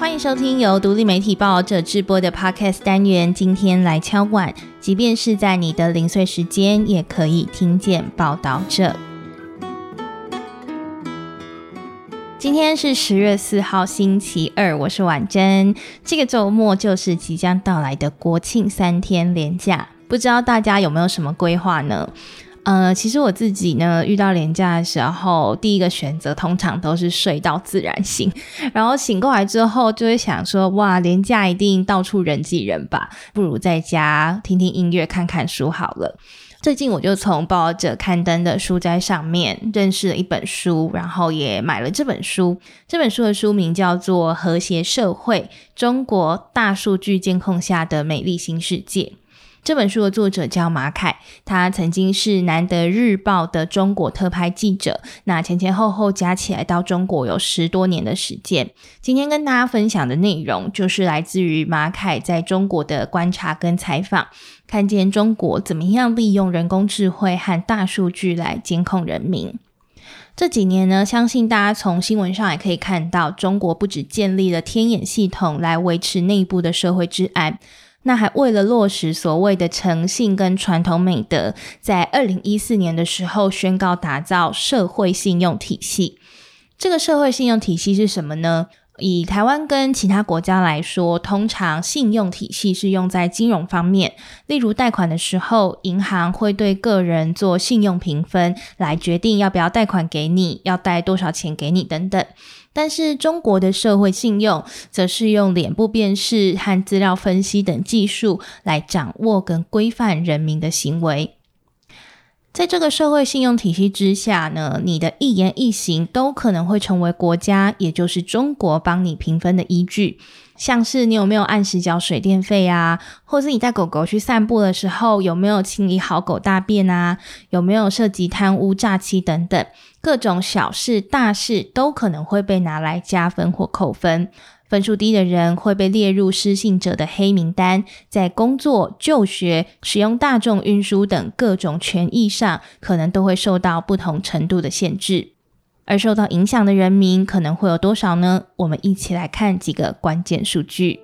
欢迎收听由独立媒体报道者制播的 Podcast 单元。今天来敲碗，即便是在你的零碎时间，也可以听见报道者。今天是十月四号，星期二，我是婉珍。这个周末就是即将到来的国庆三天连假，不知道大家有没有什么规划呢？呃，其实我自己呢，遇到廉价的时候，第一个选择通常都是睡到自然醒，然后醒过来之后就会想说，哇，廉价一定到处人挤人吧，不如在家听听音乐、看看书好了。最近我就从报道者刊登的书斋上面认识了一本书，然后也买了这本书。这本书的书名叫做《和谐社会：中国大数据监控下的美丽新世界》。这本书的作者叫马凯，他曾经是南德日报的中国特派记者，那前前后后加起来到中国有十多年的时间。今天跟大家分享的内容，就是来自于马凯在中国的观察跟采访，看见中国怎么样利用人工智慧和大数据来监控人民。这几年呢，相信大家从新闻上也可以看到，中国不止建立了天眼系统来维持内部的社会治安。那还为了落实所谓的诚信跟传统美德，在二零一四年的时候宣告打造社会信用体系。这个社会信用体系是什么呢？以台湾跟其他国家来说，通常信用体系是用在金融方面，例如贷款的时候，银行会对个人做信用评分，来决定要不要贷款给你，要贷多少钱给你等等。但是中国的社会信用，则是用脸部辨识和资料分析等技术来掌握跟规范人民的行为。在这个社会信用体系之下呢，你的一言一行都可能会成为国家，也就是中国帮你评分的依据。像是你有没有按时缴水电费啊，或是你带狗狗去散步的时候有没有清理好狗大便啊，有没有涉及贪污诈欺等等，各种小事大事都可能会被拿来加分或扣分。分数低的人会被列入失信者的黑名单，在工作、就学、使用大众运输等各种权益上，可能都会受到不同程度的限制。而受到影响的人民可能会有多少呢？我们一起来看几个关键数据。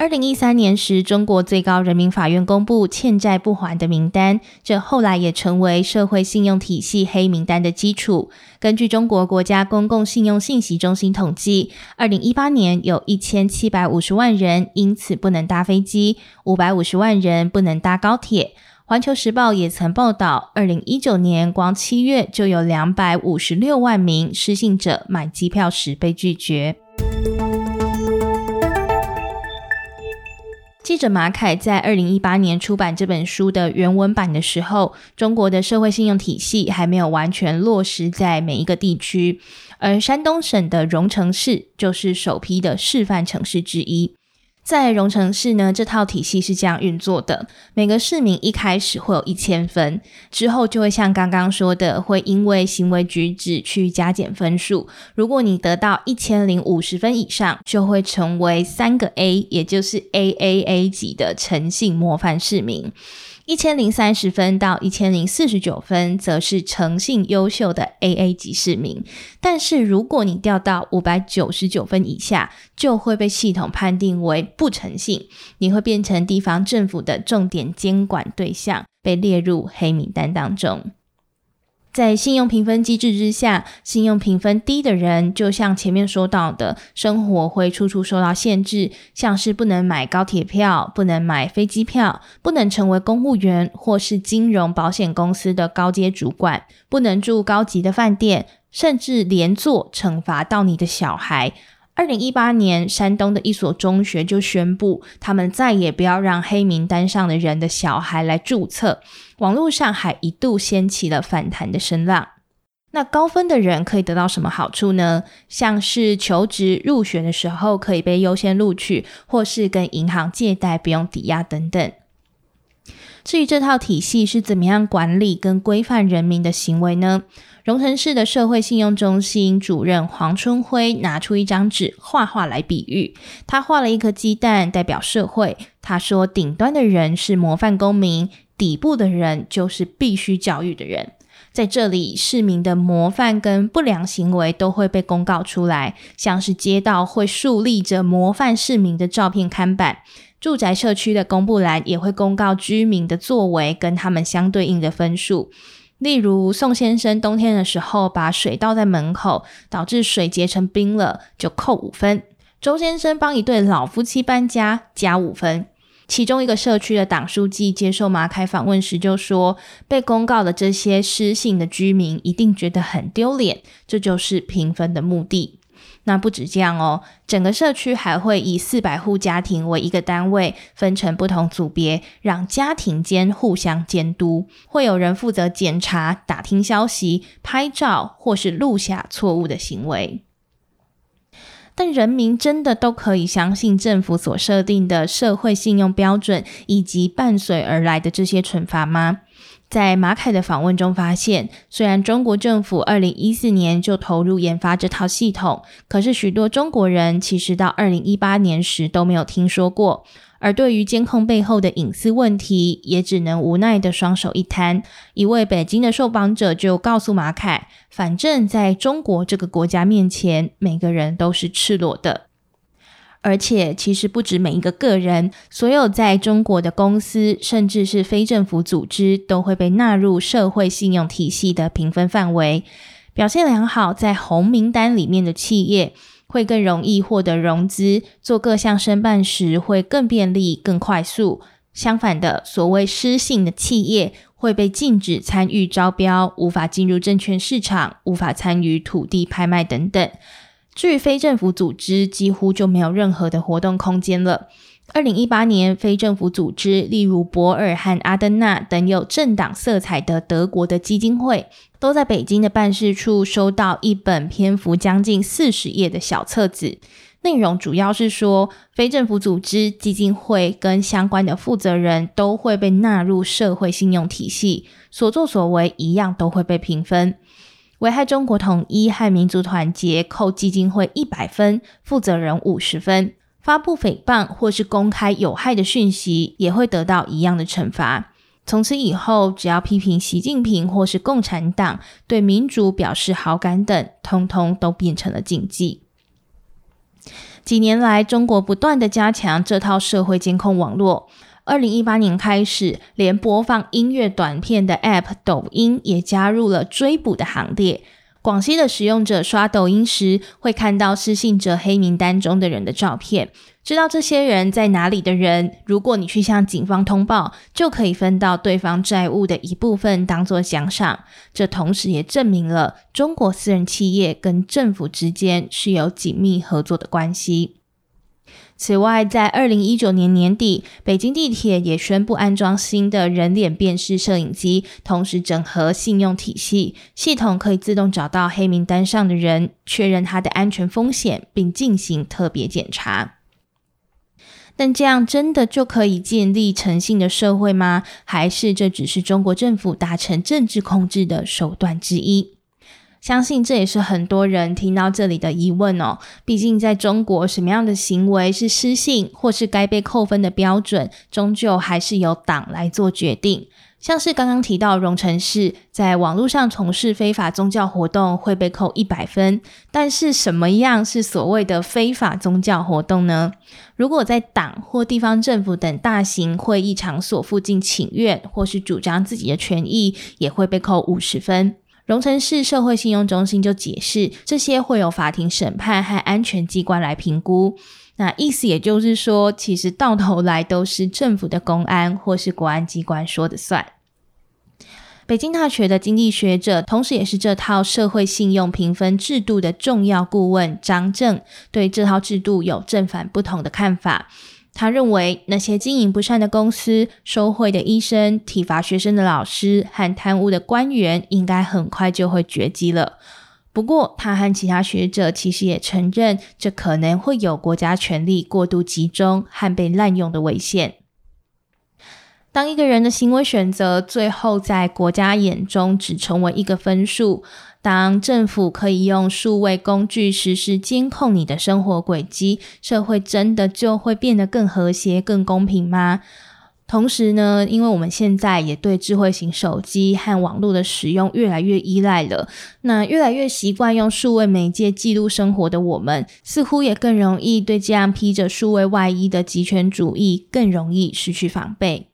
二零一三年时，中国最高人民法院公布欠债不还的名单，这后来也成为社会信用体系黑名单的基础。根据中国国家公共信用信息中心统计，二零一八年有一千七百五十万人因此不能搭飞机，五百五十万人不能搭高铁。环球时报也曾报道，二零一九年光七月就有两百五十六万名失信者买机票时被拒绝。记者马凯在二零一八年出版这本书的原文版的时候，中国的社会信用体系还没有完全落实在每一个地区，而山东省的荣成市就是首批的示范城市之一。在荣城市呢，这套体系是这样运作的：每个市民一开始会有一千分，之后就会像刚刚说的，会因为行为举止去加减分数。如果你得到一千零五十分以上，就会成为三个 A，也就是 AAA 级的诚信模范市民。一千零三十分到一千零四十九分，则是诚信优秀的 AA 级市民。但是，如果你掉到五百九十九分以下，就会被系统判定为不诚信，你会变成地方政府的重点监管对象，被列入黑名单当中。在信用评分机制之下，信用评分低的人，就像前面说到的，生活会处处受到限制，像是不能买高铁票、不能买飞机票、不能成为公务员或是金融保险公司的高阶主管、不能住高级的饭店，甚至连坐惩罚到你的小孩。二零一八年，山东的一所中学就宣布，他们再也不要让黑名单上的人的小孩来注册。网络上还一度掀起了反弹的声浪。那高分的人可以得到什么好处呢？像是求职、入学的时候可以被优先录取，或是跟银行借贷不用抵押等等。至于这套体系是怎么样管理跟规范人民的行为呢？荣城市的社会信用中心主任黄春辉拿出一张纸画画来比喻，他画了一颗鸡蛋代表社会。他说，顶端的人是模范公民，底部的人就是必须教育的人。在这里，市民的模范跟不良行为都会被公告出来，像是街道会树立着模范市民的照片看板，住宅社区的公布栏也会公告居民的作为跟他们相对应的分数。例如，宋先生冬天的时候把水倒在门口，导致水结成冰了，就扣五分；周先生帮一对老夫妻搬家，加五分。其中一个社区的党书记接受马凯访问时就说：“被公告的这些失信的居民一定觉得很丢脸，这就是评分的目的。那不止这样哦，整个社区还会以四百户家庭为一个单位，分成不同组别，让家庭间互相监督。会有人负责检查、打听消息、拍照或是录下错误的行为。”但人民真的都可以相信政府所设定的社会信用标准，以及伴随而来的这些惩罚吗？在马凯的访问中发现，虽然中国政府二零一四年就投入研发这套系统，可是许多中国人其实到二零一八年时都没有听说过。而对于监控背后的隐私问题，也只能无奈的双手一摊。一位北京的受访者就告诉马凯：“反正在中国这个国家面前，每个人都是赤裸的。而且，其实不止每一个个人，所有在中国的公司，甚至是非政府组织，都会被纳入社会信用体系的评分范围。表现良好，在红名单里面的企业。”会更容易获得融资，做各项申办时会更便利、更快速。相反的，所谓失信的企业会被禁止参与招标，无法进入证券市场，无法参与土地拍卖等等。至于非政府组织，几乎就没有任何的活动空间了。二零一八年，非政府组织，例如博尔和阿登纳等有政党色彩的德国的基金会，都在北京的办事处收到一本篇幅将近四十页的小册子，内容主要是说，非政府组织、基金会跟相关的负责人都会被纳入社会信用体系，所作所为一样都会被评分。危害中国统一和民族团结，扣基金会一百分，负责人五十分。发布诽谤或是公开有害的讯息，也会得到一样的惩罚。从此以后，只要批评习近平或是共产党、对民主表示好感等，通通都变成了禁忌。几年来，中国不断的加强这套社会监控网络。二零一八年开始，连播放音乐短片的 App 抖音也加入了追捕的行列。广西的使用者刷抖音时，会看到失信者黑名单中的人的照片，知道这些人在哪里的人。如果你去向警方通报，就可以分到对方债务的一部分当做奖赏。这同时也证明了中国私人企业跟政府之间是有紧密合作的关系。此外，在二零一九年年底，北京地铁也宣布安装新的人脸辨识摄影机，同时整合信用体系，系统可以自动找到黑名单上的人，确认他的安全风险，并进行特别检查。但这样真的就可以建立诚信的社会吗？还是这只是中国政府达成政治控制的手段之一？相信这也是很多人听到这里的疑问哦。毕竟在中国，什么样的行为是失信或是该被扣分的标准，终究还是由党来做决定。像是刚刚提到荣成市，在网络上从事非法宗教活动会被扣一百分。但是什么样是所谓的非法宗教活动呢？如果在党或地方政府等大型会议场所附近请愿，或是主张自己的权益，也会被扣五十分。荣城市社会信用中心就解释，这些会有法庭审判和安全机关来评估。那意思也就是说，其实到头来都是政府的公安或是国安机关说的算。北京大学的经济学者，同时也是这套社会信用评分制度的重要顾问张正，对这套制度有正反不同的看法。他认为，那些经营不善的公司、收贿的医生、体罚学生的老师和贪污的官员，应该很快就会绝迹了。不过，他和其他学者其实也承认，这可能会有国家权力过度集中和被滥用的危险。当一个人的行为选择最后在国家眼中只成为一个分数。当政府可以用数位工具实时监控你的生活轨迹，社会真的就会变得更和谐、更公平吗？同时呢，因为我们现在也对智慧型手机和网络的使用越来越依赖了，那越来越习惯用数位媒介记录生活的我们，似乎也更容易对这样披着数位外衣的极权主义更容易失去防备。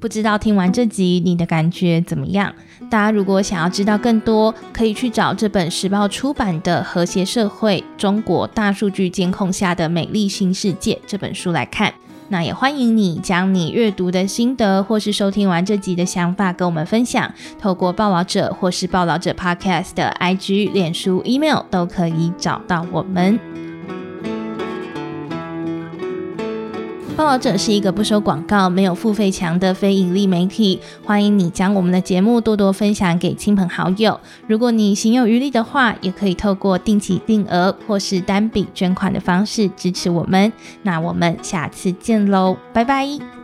不知道听完这集你的感觉怎么样？大家如果想要知道更多，可以去找这本时报出版的《和谐社会：中国大数据监控下的美丽新世界》这本书来看。那也欢迎你将你阅读的心得，或是收听完这集的想法跟我们分享，透过报道者或是报道者 Podcast 的 IG、脸书、Email 都可以找到我们。报道者是一个不收广告、没有付费墙的非盈利媒体。欢迎你将我们的节目多多分享给亲朋好友。如果你心有余力的话，也可以透过定期定额或是单笔捐款的方式支持我们。那我们下次见喽，拜拜。